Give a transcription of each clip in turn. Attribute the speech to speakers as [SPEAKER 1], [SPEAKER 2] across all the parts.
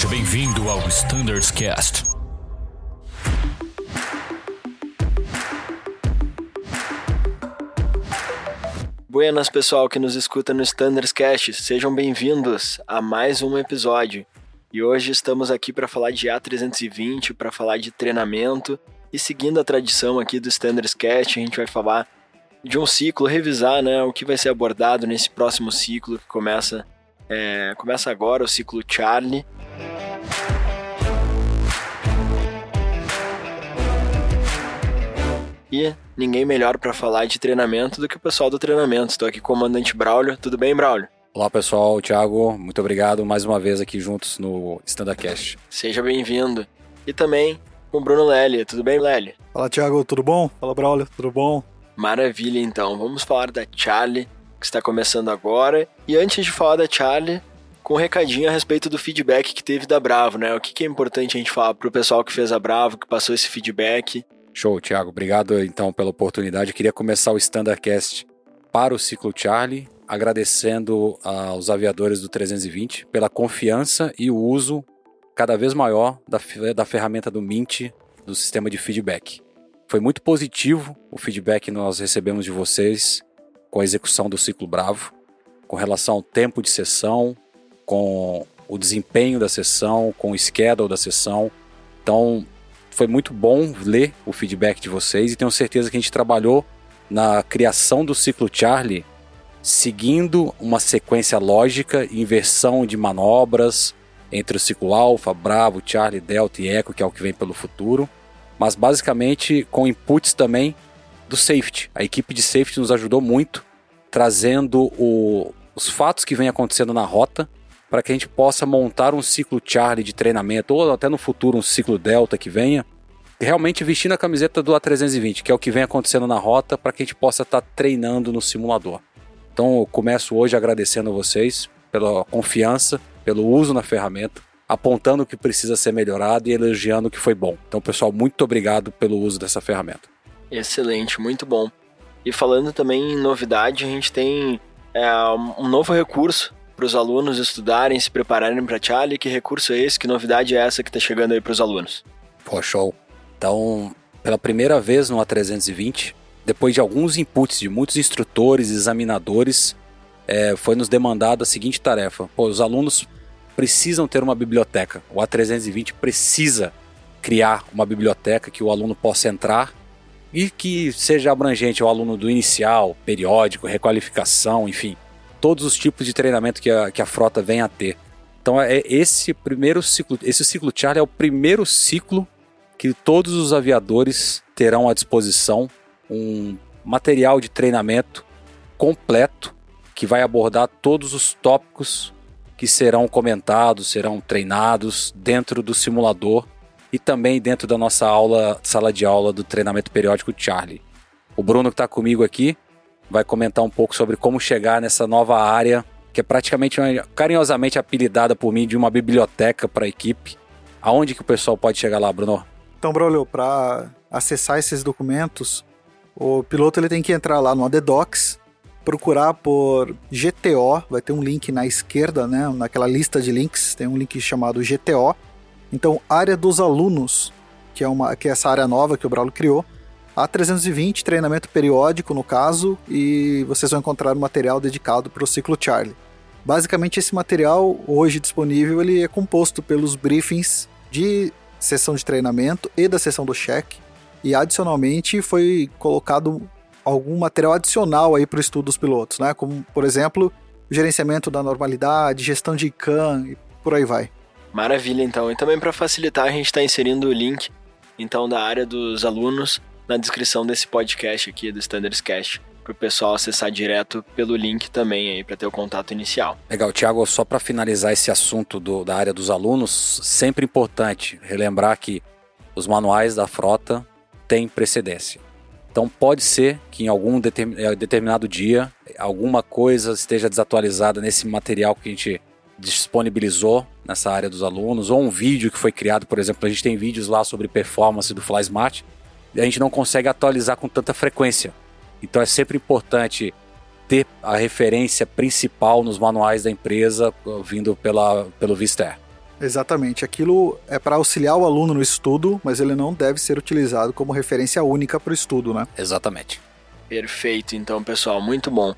[SPEAKER 1] Seja bem-vindo ao Standards Cast.
[SPEAKER 2] Buenas, pessoal que nos escuta no Standards Cast. Sejam bem-vindos a mais um episódio. E hoje estamos aqui para falar de A320, para falar de treinamento. E seguindo a tradição aqui do Standards Cast, a gente vai falar de um ciclo, revisar né, o que vai ser abordado nesse próximo ciclo que começa, é, começa agora, o ciclo Charlie. E ninguém melhor para falar de treinamento do que o pessoal do treinamento. Estou aqui com o comandante Braulio. Tudo bem, Braulio?
[SPEAKER 3] Olá pessoal, Thiago, muito obrigado mais uma vez aqui juntos no StandaCast.
[SPEAKER 2] Seja bem-vindo. E também com o Bruno Lely. Tudo bem, Lely?
[SPEAKER 4] Fala Thiago, tudo bom? Fala Braulio, tudo bom?
[SPEAKER 2] Maravilha, então. Vamos falar da Charlie, que está começando agora. E antes de falar da Charlie, com um recadinho a respeito do feedback que teve da Bravo, né? O que, que é importante a gente falar pro pessoal que fez a Bravo, que passou esse feedback.
[SPEAKER 3] Show, Thiago. Obrigado então pela oportunidade. Eu queria começar o StandaCast para o ciclo Charlie, agradecendo aos aviadores do 320 pela confiança e o uso cada vez maior da, da ferramenta do Mint, do sistema de feedback. Foi muito positivo o feedback que nós recebemos de vocês com a execução do ciclo Bravo, com relação ao tempo de sessão, com o desempenho da sessão, com o schedule da sessão. Então, foi muito bom ler o feedback de vocês e tenho certeza que a gente trabalhou na criação do ciclo Charlie seguindo uma sequência lógica, inversão de manobras entre o ciclo Alpha, Bravo, Charlie, Delta e Echo, que é o que vem pelo futuro, mas basicamente com inputs também do safety. A equipe de safety nos ajudou muito, trazendo o, os fatos que vem acontecendo na rota para que a gente possa montar um ciclo Charlie de treinamento, ou até no futuro um ciclo Delta que venha, realmente vestindo a camiseta do A320, que é o que vem acontecendo na rota, para que a gente possa estar tá treinando no simulador. Então eu começo hoje agradecendo a vocês pela confiança, pelo uso na ferramenta, apontando o que precisa ser melhorado e elogiando o que foi bom. Então, pessoal, muito obrigado pelo uso dessa ferramenta.
[SPEAKER 2] Excelente, muito bom. E falando também em novidade, a gente tem é, um novo recurso para os alunos estudarem, se prepararem para Charlie. Que recurso é esse? Que novidade é essa que está chegando aí para os alunos?
[SPEAKER 3] Pô, show. Então, pela primeira vez no A320, depois de alguns inputs de muitos instrutores examinadores, é, foi nos demandada a seguinte tarefa: Pô, os alunos precisam ter uma biblioteca. O A320 precisa criar uma biblioteca que o aluno possa entrar e que seja abrangente ao aluno do inicial, periódico, requalificação, enfim, todos os tipos de treinamento que a, que a frota vem a ter. Então é esse primeiro ciclo, esse ciclo Charlie é o primeiro ciclo que todos os aviadores terão à disposição um material de treinamento completo que vai abordar todos os tópicos que serão comentados, serão treinados dentro do simulador e também dentro da nossa aula, sala de aula do treinamento periódico Charlie. O Bruno que está comigo aqui vai comentar um pouco sobre como chegar nessa nova área que é praticamente carinhosamente apelidada por mim de uma biblioteca para a equipe. Aonde que o pessoal pode chegar lá, Bruno?
[SPEAKER 4] Então, Braulio, para acessar esses documentos, o piloto ele tem que entrar lá no ADDocs, procurar por GTO, vai ter um link na esquerda, né, naquela lista de links, tem um link chamado GTO. Então, área dos alunos, que é uma que é essa área nova que o Braulio criou, A320, treinamento periódico no caso, e vocês vão encontrar um material dedicado para o ciclo Charlie. Basicamente esse material hoje disponível ele é composto pelos briefings de sessão de treinamento e da sessão do check e adicionalmente foi colocado algum material adicional aí para o estudo dos pilotos, né? Como, por exemplo, gerenciamento da normalidade, gestão de CAN e por aí vai.
[SPEAKER 2] Maravilha, então. E também para facilitar, a gente está inserindo o link então da área dos alunos na descrição desse podcast aqui do Standards Cast para o pessoal acessar direto pelo link também aí para ter o contato inicial.
[SPEAKER 3] Legal, Tiago. Só para finalizar esse assunto do, da área dos alunos, sempre importante relembrar que os manuais da frota tem precedência. Então pode ser que em algum eh, determinado dia alguma coisa esteja desatualizada nesse material que a gente disponibilizou nessa área dos alunos, ou um vídeo que foi criado, por exemplo, a gente tem vídeos lá sobre performance do FlySmart, a gente não consegue atualizar com tanta frequência. Então é sempre importante ter a referência principal nos manuais da empresa vindo pela, pelo Vister.
[SPEAKER 4] Exatamente. Aquilo é para auxiliar o aluno no estudo, mas ele não deve ser utilizado como referência única para o estudo, né?
[SPEAKER 3] Exatamente.
[SPEAKER 2] Perfeito, então, pessoal, muito bom.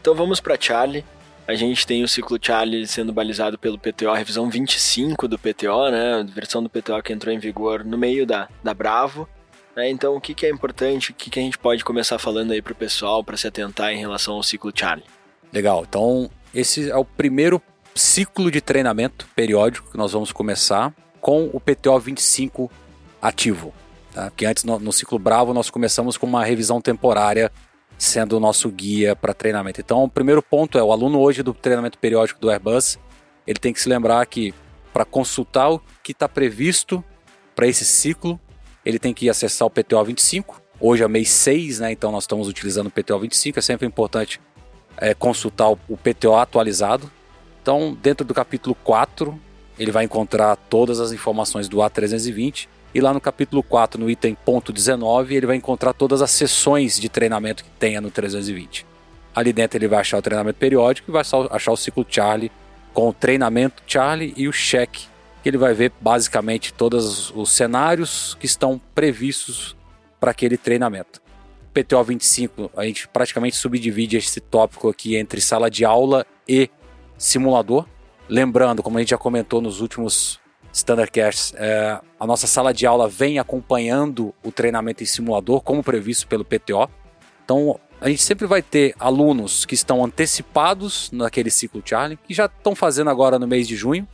[SPEAKER 2] Então vamos para Charlie. A gente tem o ciclo Charlie sendo balizado pelo PTO, a revisão 25 do PTO, né? A versão do PTO que entrou em vigor no meio da, da Bravo. Né? Então, o que, que é importante, o que, que a gente pode começar falando aí para o pessoal para se atentar em relação ao ciclo Charlie?
[SPEAKER 3] Legal, então esse é o primeiro ciclo de treinamento periódico que nós vamos começar com o PTO 25 ativo. Tá? Porque antes, no, no ciclo Bravo, nós começamos com uma revisão temporária sendo o nosso guia para treinamento. Então, o primeiro ponto é o aluno hoje do treinamento periódico do Airbus, ele tem que se lembrar que para consultar o que está previsto para esse ciclo, ele tem que acessar o PTO 25. Hoje é mês 6, né? Então nós estamos utilizando o PTO 25. É sempre importante é, consultar o, PTO atualizado. Então, dentro do capítulo 4, ele vai encontrar todas as informações do A320 e lá no capítulo 4, no item ponto 19, ele vai encontrar todas as sessões de treinamento que tenha no 320. Ali dentro ele vai achar o treinamento periódico e vai achar o ciclo Charlie com o treinamento Charlie e o cheque, que ele vai ver basicamente todos os cenários que estão previstos para aquele treinamento. PTO 25, a gente praticamente subdivide esse tópico aqui entre sala de aula e simulador. Lembrando, como a gente já comentou nos últimos Standardcasts, é, a nossa sala de aula vem acompanhando o treinamento em simulador, como previsto pelo PTO. Então, a gente sempre vai ter alunos que estão antecipados naquele ciclo Charlie, que já estão fazendo agora no mês de junho,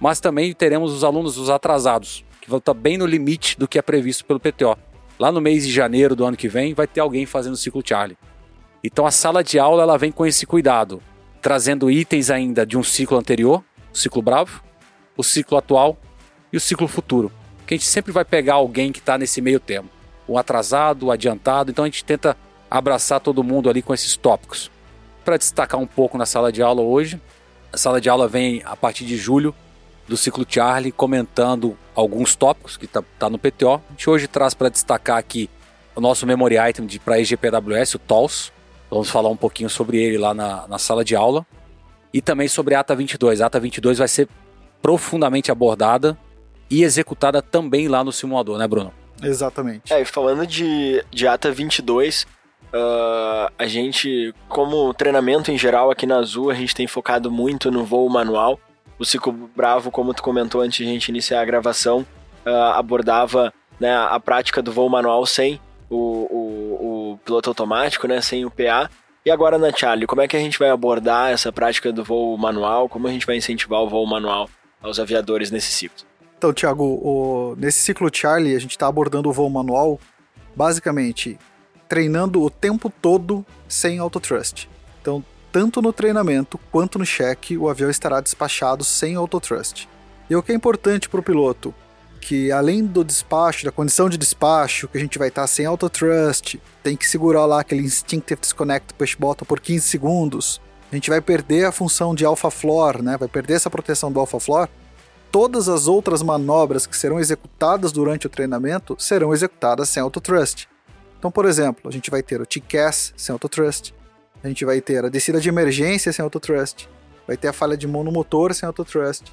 [SPEAKER 3] mas também teremos os alunos os atrasados, que vão estar bem no limite do que é previsto pelo PTO. Lá no mês de janeiro do ano que vem, vai ter alguém fazendo o ciclo Charlie. Então a sala de aula ela vem com esse cuidado, trazendo itens ainda de um ciclo anterior, o ciclo Bravo, o ciclo atual e o ciclo futuro. Que a gente sempre vai pegar alguém que está nesse meio termo. O atrasado, o adiantado. Então a gente tenta abraçar todo mundo ali com esses tópicos. Para destacar um pouco na sala de aula hoje, a sala de aula vem a partir de julho do ciclo Charlie comentando alguns tópicos que está tá no PTO. A gente hoje traz para destacar aqui o nosso memory item para EGPWS, o TOLS. Vamos falar um pouquinho sobre ele lá na, na sala de aula. E também sobre a ATA 22. A ATA 22 vai ser profundamente abordada e executada também lá no simulador, né, Bruno?
[SPEAKER 4] Exatamente.
[SPEAKER 2] É, e falando de, de ATA 22, uh, a gente, como treinamento em geral aqui na Azul, a gente tem focado muito no voo manual. O Ciclo Bravo, como tu comentou antes de a gente iniciar a gravação, uh, abordava né, a prática do voo manual sem o, o, o piloto automático, né, sem o PA. E agora na Charlie, como é que a gente vai abordar essa prática do voo manual? Como a gente vai incentivar o voo manual aos aviadores nesse ciclo?
[SPEAKER 4] Então, Thiago, o, nesse ciclo Charlie, a gente está abordando o voo manual, basicamente, treinando o tempo todo sem autotrust. Então, tanto no treinamento quanto no cheque, o avião estará despachado sem autotrust. E o que é importante para o piloto? Que além do despacho, da condição de despacho, que a gente vai estar tá sem autotrust, tem que segurar lá aquele Instinctive Disconnect Push Button por 15 segundos, a gente vai perder a função de alpha floor, né? vai perder essa proteção do alpha floor, todas as outras manobras que serão executadas durante o treinamento serão executadas sem autotrust. Então, por exemplo, a gente vai ter o TCAS sem autotrust, a gente vai ter a descida de emergência sem autotrust, vai ter a falha de monomotor sem autotrust,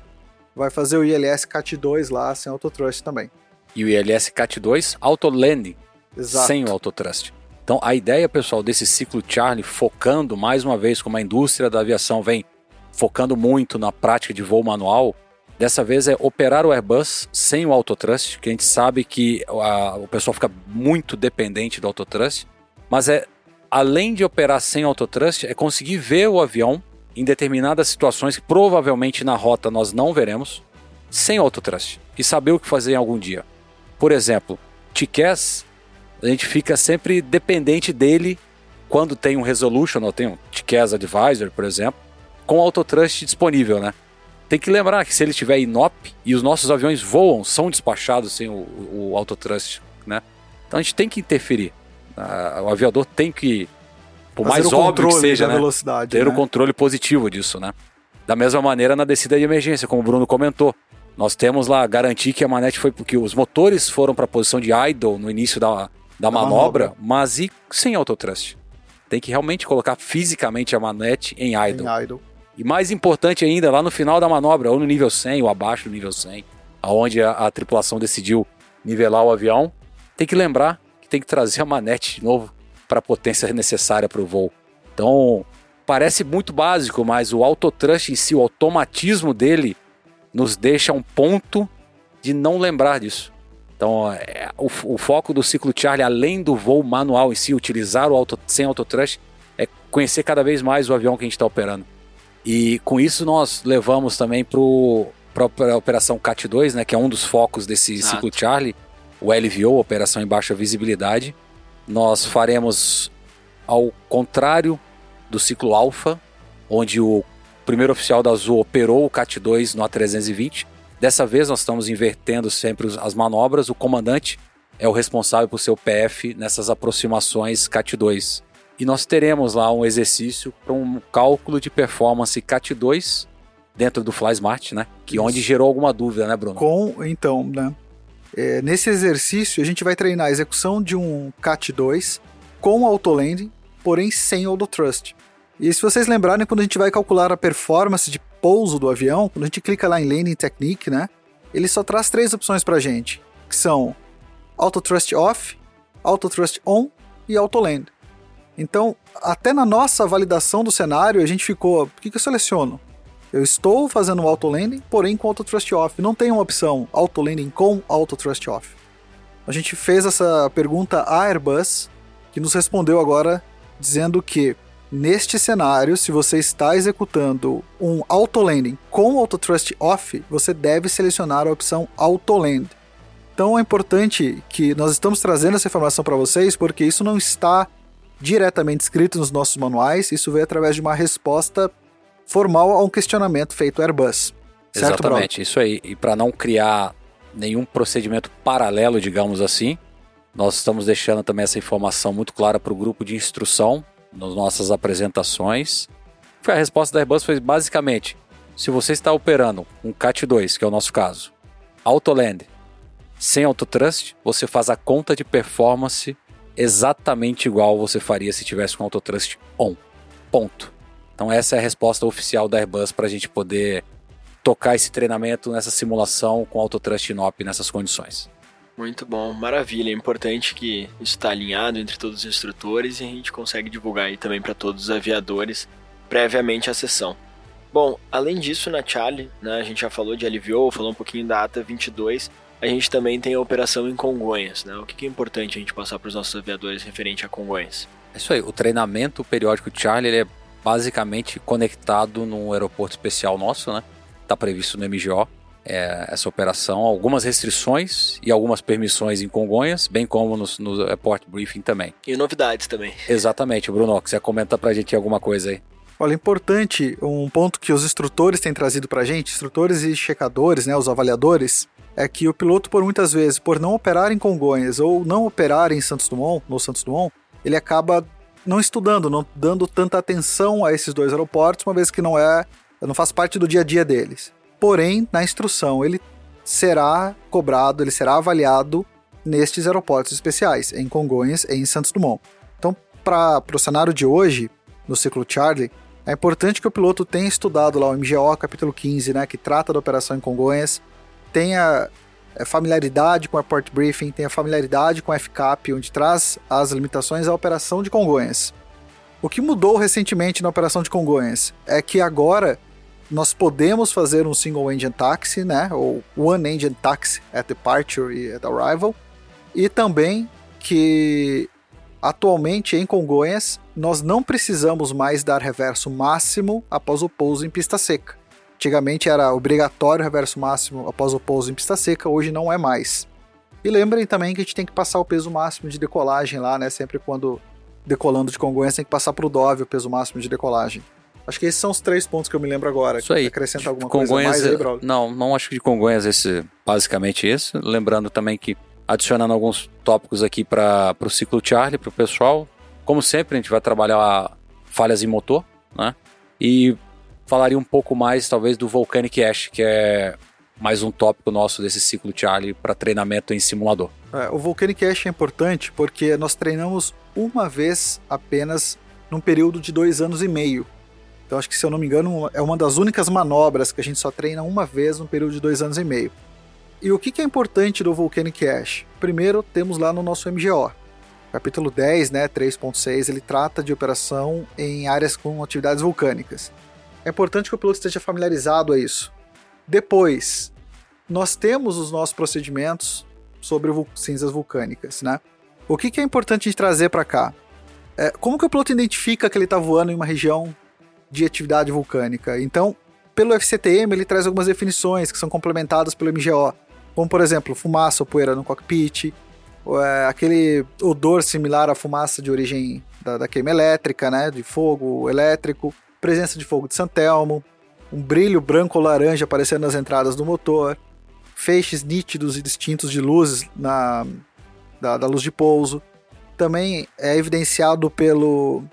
[SPEAKER 4] vai fazer o ILS CAT2 lá sem autotrust também.
[SPEAKER 3] E o ILS CAT2 auto landing sem o autotrust. Então, a ideia, pessoal, desse ciclo Charlie, focando mais uma vez como a indústria da aviação vem focando muito na prática de voo manual, Dessa vez é operar o Airbus sem o autotrust, que a gente sabe que a, o pessoal fica muito dependente do autotrust, mas é além de operar sem autotrust, é conseguir ver o avião em determinadas situações que provavelmente na rota nós não veremos, sem autotrust, e saber o que fazer em algum dia. Por exemplo, TCAS, a gente fica sempre dependente dele quando tem um resolution, ou tem um TCAS Advisor, por exemplo, com autotrust disponível, né? Tem que lembrar que se ele estiver inop e os nossos aviões voam, são despachados sem o, o autotrust, né? Então a gente tem que interferir. O aviador tem que, por mais óbvio que seja, né, ter
[SPEAKER 4] né?
[SPEAKER 3] o controle positivo disso, né? Da mesma maneira na descida de emergência, como o Bruno comentou. Nós temos lá garantir que a manete foi porque os motores foram para a posição de idle no início da, da, manobra, manobra, mas e sem autotrust. Tem que realmente colocar fisicamente a manete em idle.
[SPEAKER 4] Em idle.
[SPEAKER 3] E mais importante ainda, lá no final da manobra, ou no nível 100 ou abaixo do nível 100, aonde a, a tripulação decidiu nivelar o avião, tem que lembrar tem que trazer a manete de novo para a potência necessária para o voo. Então, parece muito básico, mas o autotrust em si, o automatismo dele, nos deixa um ponto de não lembrar disso. Então, é, o, o, foco do ciclo Charlie, além do voo manual em si, utilizar o auto, sem autotrust, é conhecer cada vez mais o avião que a gente está operando. E com isso nós levamos também para a operação CAT-2, né, que é um dos focos desse Exato. ciclo Charlie, o LVO, Operação em Baixa Visibilidade. Nós faremos ao contrário do ciclo Alpha, onde o primeiro oficial da Azul operou o CAT-2 no A320. Dessa vez nós estamos invertendo sempre as manobras. O comandante é o responsável por ser o PF nessas aproximações CAT-2. E nós teremos lá um exercício para um cálculo de performance CAT2 dentro do FlySmart, né? Que Isso. onde gerou alguma dúvida, né, Bruno?
[SPEAKER 4] Com, então, né? É, nesse exercício, a gente vai treinar a execução de um CAT2 com autolanding, porém sem autotrust. E se vocês lembrarem, quando a gente vai calcular a performance de pouso do avião, quando a gente clica lá em Landing Technique, né? Ele só traz três opções pra gente, que são Autotrust Off, Autotrust On e Autoland. Então, até na nossa validação do cenário, a gente ficou. O que, que eu seleciono? Eu estou fazendo auto landing, porém com auto trust off. Não tem uma opção auto landing com auto trust off. A gente fez essa pergunta à Airbus, que nos respondeu agora dizendo que neste cenário, se você está executando um auto landing com auto trust off, você deve selecionar a opção auto land. Então é importante que nós estamos trazendo essa informação para vocês porque isso não está diretamente escrito nos nossos manuais, isso veio através de uma resposta formal a um questionamento feito Airbus.
[SPEAKER 3] Certo, Exatamente, isso aí. E para não criar nenhum procedimento paralelo, digamos assim, nós estamos deixando também essa informação muito clara para o grupo de instrução nas nossas apresentações. A resposta da Airbus foi basicamente: se você está operando um CAT2, que é o nosso caso, Autoland, sem Autotrust, você faz a conta de performance exatamente igual você faria se tivesse com Autotrust on. Ponto. Então essa é a resposta oficial da Airbus para a gente poder tocar esse treinamento nessa simulação com Autotrust NOP nessas condições.
[SPEAKER 2] Muito bom, maravilha. É importante que isso está alinhado entre todos os instrutores e a gente consegue divulgar aí também para todos os aviadores previamente a sessão. Bom, além disso, na Charlie, né, a gente já falou de LVO, falou um pouquinho da ATA 22, a gente também tem a operação em Congonhas, né? O que é importante a gente passar para os nossos aviadores referente a Congonhas?
[SPEAKER 3] É isso aí, o treinamento periódico Charlie é basicamente conectado num aeroporto especial nosso, né? Está previsto no MGO é, essa operação, algumas restrições e algumas permissões em Congonhas, bem como no, no airport briefing também.
[SPEAKER 2] E novidades também.
[SPEAKER 3] Exatamente, Bruno, quiser comentar para a gente alguma coisa aí.
[SPEAKER 4] Olha, importante, um ponto que os instrutores têm trazido para a gente, instrutores e checadores, né, os avaliadores, é que o piloto, por muitas vezes, por não operar em Congonhas ou não operar em Santos Dumont, no Santos Dumont, ele acaba não estudando, não dando tanta atenção a esses dois aeroportos, uma vez que não é, não faz parte do dia a dia deles. Porém, na instrução, ele será cobrado, ele será avaliado nestes aeroportos especiais, em Congonhas e em Santos Dumont. Então, para o cenário de hoje, no ciclo Charlie, é importante que o piloto tenha estudado lá o MGO capítulo 15, né, que trata da operação em Congonhas, tenha familiaridade com o Airport Briefing, tenha familiaridade com o FCAP, onde traz as limitações à operação de Congonhas. O que mudou recentemente na operação de Congonhas é que agora nós podemos fazer um single engine taxi, né, ou one engine taxi at departure e at arrival, e também que atualmente em Congonhas nós não precisamos mais dar reverso máximo após o pouso em pista seca. Antigamente era obrigatório reverso máximo após o pouso em pista seca, hoje não é mais. E lembrem também que a gente tem que passar o peso máximo de decolagem lá, né? Sempre quando decolando de Congonhas tem que passar pro Dove o peso máximo de decolagem. Acho que esses são os três pontos que eu me lembro agora.
[SPEAKER 3] Isso aí.
[SPEAKER 4] Acrescenta alguma
[SPEAKER 3] Congonhas,
[SPEAKER 4] coisa mais aí,
[SPEAKER 3] Não, não acho que de Congonhas esse, basicamente isso. Lembrando também que adicionando alguns tópicos aqui para o ciclo Charlie, para o pessoal. Como sempre, a gente vai trabalhar falhas em motor, né? E falaria um pouco mais, talvez, do Volcanic Ash, que é mais um tópico nosso desse ciclo Charlie para treinamento em simulador.
[SPEAKER 4] É, o Volcanic Ash é importante porque nós treinamos uma vez apenas num período de dois anos e meio. Então acho que, se eu não me engano, é uma das únicas manobras que a gente só treina uma vez no período de dois anos e meio. E o que, é importante do Volcanic Ash? Primeiro, temos lá no nosso MGO. Capítulo 10, né, 3.6, ele trata de operação em áreas com atividades vulcânicas. É importante que o piloto esteja familiarizado a isso. Depois, nós temos os nossos procedimentos sobre cinzas vulcânicas, né? O que, é importante de trazer para cá? É, como que o piloto identifica que ele está voando em uma região de atividade vulcânica? Então, pelo FCTM, ele traz algumas definições que são complementadas pelo MGO, como por exemplo, fumaça ou poeira no cockpit, é, aquele odor similar à fumaça de origem da, da queima elétrica, né, de fogo elétrico, presença de fogo de Santelmo, um brilho branco ou laranja aparecendo nas entradas do motor, feixes nítidos e distintos de luzes na, da, da luz de pouso. Também é evidenciado pelo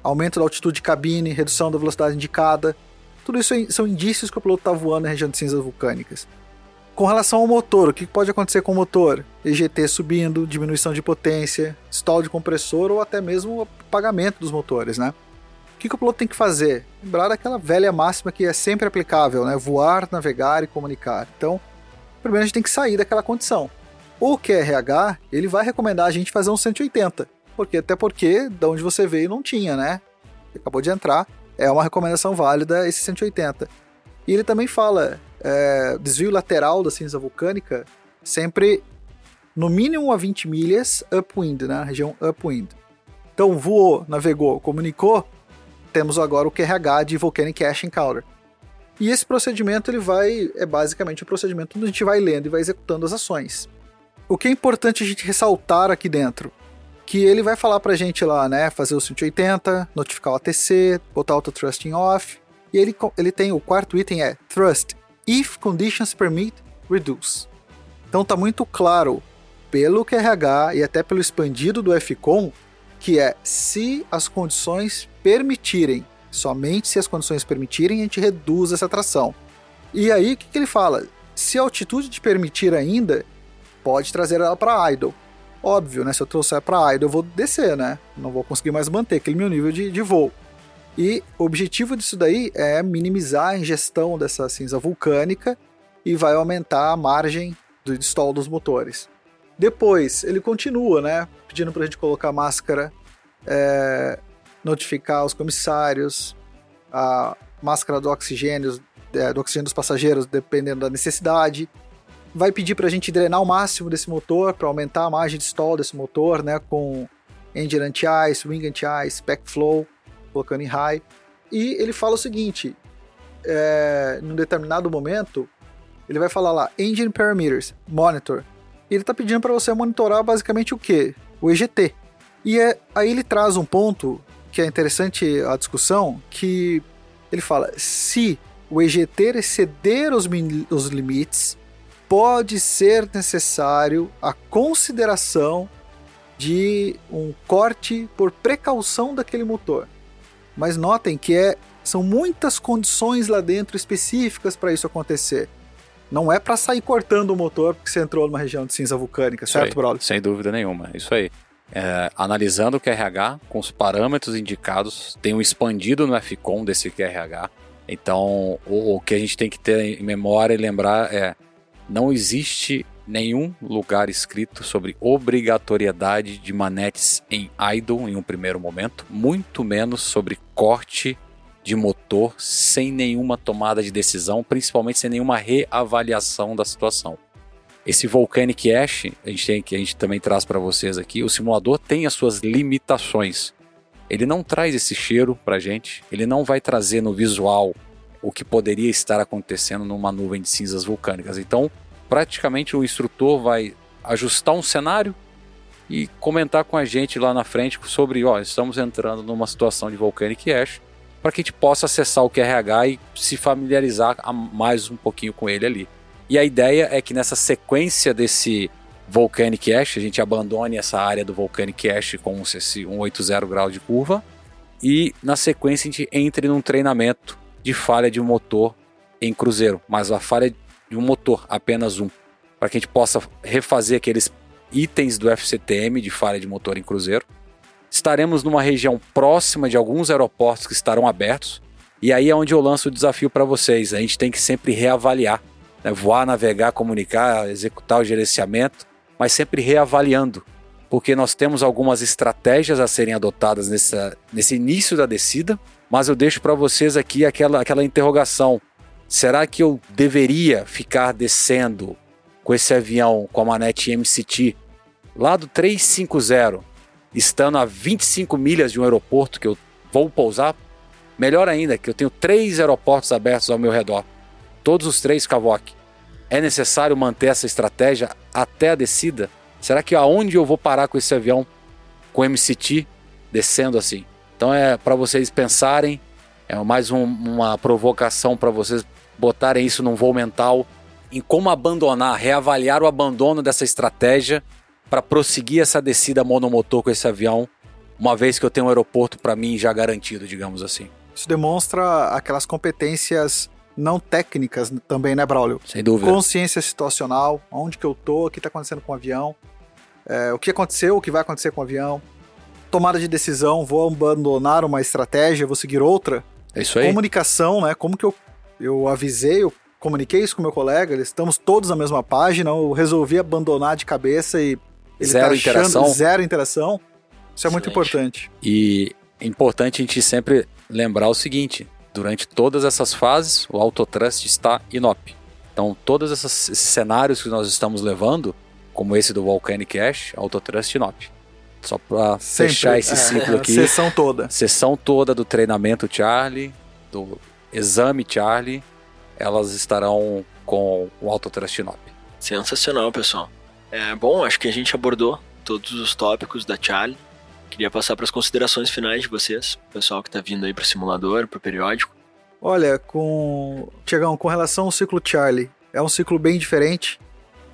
[SPEAKER 4] aumento da altitude de cabine, redução da velocidade indicada. Tudo isso são indícios que o piloto está voando na região de cinzas vulcânicas. Com relação ao motor, o que pode acontecer com o motor? EGT subindo, diminuição de potência, stall de compressor ou até mesmo apagamento dos motores, né? O que, que o piloto tem que fazer? Lembrar daquela velha máxima que é sempre aplicável, né? Voar, navegar e comunicar. Então, primeiro a gente tem que sair daquela condição. O QRH, ele vai recomendar a gente fazer um 180, porque até porque da onde você veio não tinha, né? Acabou de entrar, é uma recomendação válida esse 180. E ele também fala é, desvio lateral da cinza vulcânica sempre no mínimo a 20 milhas upwind, né? Região upwind. Então voou, navegou, comunicou, temos agora o QRH de Volcanic Ash Encounter. E esse procedimento ele vai é basicamente o procedimento onde a gente vai lendo e vai executando as ações. O que é importante a gente ressaltar aqui dentro, que ele vai falar pra gente lá, né, fazer o 180, notificar o ATC, botar o auto thrusting off, e ele, ele tem o quarto item é thrust if conditions permit reduce. Então tá muito claro pelo QRH e até pelo expandido do FCOM que é se as condições permitirem, somente se as condições permitirem, a gente reduz essa tração. E aí o que, que ele fala? Se a altitude te permitir ainda, pode trazer ela para idle. Óbvio, né? Se eu trouxer para idle, eu vou descer, né? Não vou conseguir mais manter aquele meu nível de, de voo. E o objetivo disso daí é minimizar a ingestão dessa cinza vulcânica e vai aumentar a margem do stall dos motores. Depois, ele continua, né? Pedindo para a gente colocar máscara, é, notificar os comissários, a máscara do oxigênio, é, do oxigênio dos passageiros, dependendo da necessidade, vai pedir para a gente drenar o máximo desse motor para aumentar a margem de stall desse motor, né, com engine anti-ice, wing anti-ice, backflow, colocando em high. E ele fala o seguinte, é, num determinado momento, ele vai falar lá, engine parameters, monitor. E ele está pedindo para você monitorar basicamente o que? O EGT. E é, aí ele traz um ponto que é interessante a discussão, que ele fala, se o EGT exceder os, os limites, pode ser necessário a consideração de um corte por precaução daquele motor. Mas notem que é, são muitas condições lá dentro específicas para isso acontecer. Não é para sair cortando o motor porque você entrou numa região de cinza vulcânica, certo, Braulio?
[SPEAKER 3] Sem dúvida nenhuma, isso aí. É, analisando o QRH com os parâmetros indicados, tem um expandido no FCOM desse QRH. Então, o, o que a gente tem que ter em memória e lembrar é não existe nenhum lugar escrito sobre obrigatoriedade de manetes em idle em um primeiro momento, muito menos sobre corte de motor sem nenhuma tomada de decisão, principalmente sem nenhuma reavaliação da situação. Esse Volcanic Ash, a gente tem, que a gente também traz para vocês aqui, o simulador tem as suas limitações. Ele não traz esse cheiro para gente, ele não vai trazer no visual o que poderia estar acontecendo numa nuvem de cinzas vulcânicas. Então, praticamente o instrutor vai ajustar um cenário e comentar com a gente lá na frente sobre, ó, estamos entrando numa situação de Volcanic Ash, para que a gente possa acessar o QRH e se familiarizar mais um pouquinho com ele ali. E a ideia é que nessa sequência desse Volcanic Ash, a gente abandone essa área do Volcanic Ash com esse 180 grau de curva e na sequência a gente entre num treinamento de falha de motor em cruzeiro, mas a falha de um motor, apenas um, para que a gente possa refazer aqueles itens do FCTM de falha de motor em cruzeiro. Estaremos numa região próxima de alguns aeroportos que estarão abertos. E aí é onde eu lanço o desafio para vocês. A gente tem que sempre reavaliar, né? voar, navegar, comunicar, executar o gerenciamento, mas sempre reavaliando, porque nós temos algumas estratégias a serem adotadas nessa, nesse início da descida, mas eu deixo para vocês aqui aquela, aquela interrogação: será que eu deveria ficar descendo com esse avião com a manete MCT lá do 350, estando a 25 milhas de um aeroporto que eu vou pousar? Melhor ainda, que eu tenho três aeroportos abertos ao meu redor, todos os três Cavoc. É necessário manter essa estratégia até a descida? Será que aonde eu vou parar com esse avião, com MCT, descendo assim? Então é para vocês pensarem, é mais um, uma provocação para vocês botarem isso num voo mental, em como abandonar, reavaliar o abandono dessa estratégia para prosseguir essa descida monomotor com esse avião, uma vez que eu tenho um aeroporto para mim já garantido, digamos assim.
[SPEAKER 4] Isso demonstra aquelas competências não técnicas também, né, Braulio?
[SPEAKER 3] Sem dúvida.
[SPEAKER 4] Consciência situacional, onde que eu tô, o que está acontecendo com o avião, é, o que aconteceu, o que vai acontecer com o avião, tomada de decisão, vou abandonar uma estratégia, vou seguir outra.
[SPEAKER 3] É isso aí.
[SPEAKER 4] Comunicação, né? Como que eu, eu avisei, eu comuniquei isso com meu colega, estamos todos na mesma página, eu resolvi abandonar de cabeça e ele
[SPEAKER 3] zero
[SPEAKER 4] tá
[SPEAKER 3] interação.
[SPEAKER 4] Zero interação. Isso é muito
[SPEAKER 2] Excelente.
[SPEAKER 4] importante.
[SPEAKER 3] E é importante a gente sempre lembrar o seguinte: durante todas essas fases, o autotrust está inop. Então, todos essas- esses cenários que nós estamos levando, como esse do Volcanic Ash, autotrust inop. Só para fechar esse
[SPEAKER 4] É,
[SPEAKER 3] ciclo
[SPEAKER 4] a
[SPEAKER 3] aqui,
[SPEAKER 4] sessão toda.
[SPEAKER 3] sessão toda do treinamento Charlie, do exame Charlie, elas estarão com o autotrust inop.
[SPEAKER 2] Sensacional, pessoal. É bom, acho que a gente abordou todos os tópicos da Charlie. Queria passar para as considerações finais de vocês, pessoal que está vindo aí para o simulador, para o periódico.
[SPEAKER 4] Olha, com. Tiagão, com relação ao ciclo Charlie, é um ciclo bem diferente,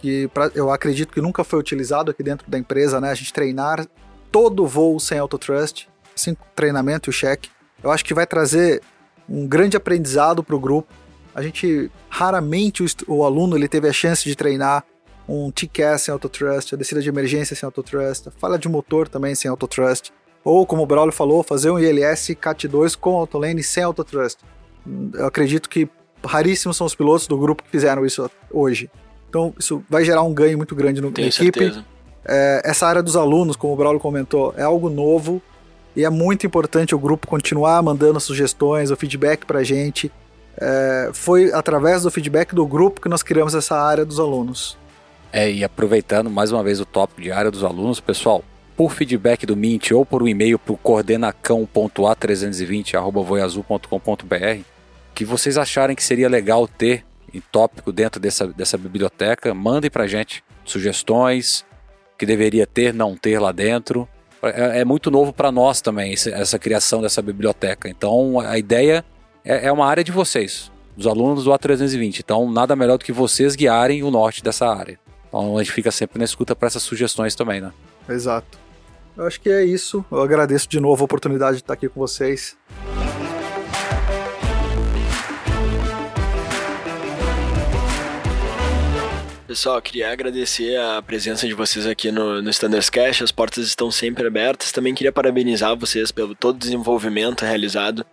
[SPEAKER 4] que pra- eu acredito que nunca foi utilizado aqui dentro da empresa, né? A gente treinar todo voo sem autotrust, sem treinamento e o cheque. Eu acho que vai trazer um grande aprendizado para o grupo. A gente raramente o, o aluno ele teve a chance de treinar um TCAS sem autotrust, a descida de emergência sem autotrust, a falha de motor também sem autotrust, ou como o Braulio falou, fazer um ILS CAT2 com autolane sem autotrust. Eu acredito que raríssimos são os pilotos do grupo que fizeram isso hoje. Então, isso vai gerar um ganho muito grande no, na
[SPEAKER 2] Tenho
[SPEAKER 4] equipe.
[SPEAKER 2] certeza.
[SPEAKER 4] É, essa área dos alunos, como o Braulio comentou, é algo novo e é muito importante o grupo continuar mandando sugestões, o feedback pra gente. É, foi através do feedback do grupo que nós criamos essa área dos alunos.
[SPEAKER 3] É, e aproveitando mais uma vez o tópico de área dos alunos, pessoal, por feedback do Mint ou por um e-mail para o coordenacão.a320.voiazul.com.br, que vocês acharem que seria legal ter em tópico dentro dessa, dessa biblioteca, mandem para gente sugestões que deveria ter, não ter lá dentro. É, é muito novo para nós também esse- essa criação dessa biblioteca. Então a ideia é, é uma área de vocês, dos alunos do A320. Então nada melhor do que vocês guiarem o norte dessa área. Então a gente fica sempre na escuta para essas sugestões também, né?
[SPEAKER 4] Exato. Eu acho que é isso. Eu agradeço de novo a oportunidade de estar aqui com vocês.
[SPEAKER 2] Pessoal, queria agradecer a presença de vocês aqui no, no Standards Cash. As portas estão sempre abertas. Também queria parabenizar vocês pelo todo o desenvolvimento realizado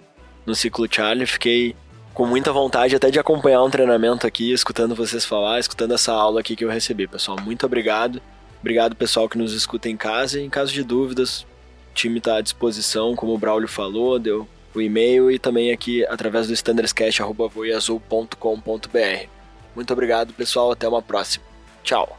[SPEAKER 2] no ciclo Charlie. Fiquei com muita vontade até de acompanhar um treinamento aqui, escutando vocês falar, escutando essa aula aqui que eu recebi, pessoal. Muito obrigado. Obrigado, pessoal, que nos escuta em casa. Em caso de dúvidas, o time está à disposição, como o Braulio falou, deu o e-mail e também aqui através do standardscash.voiazul.com.br. Muito obrigado, pessoal. Até uma próxima. Tchau.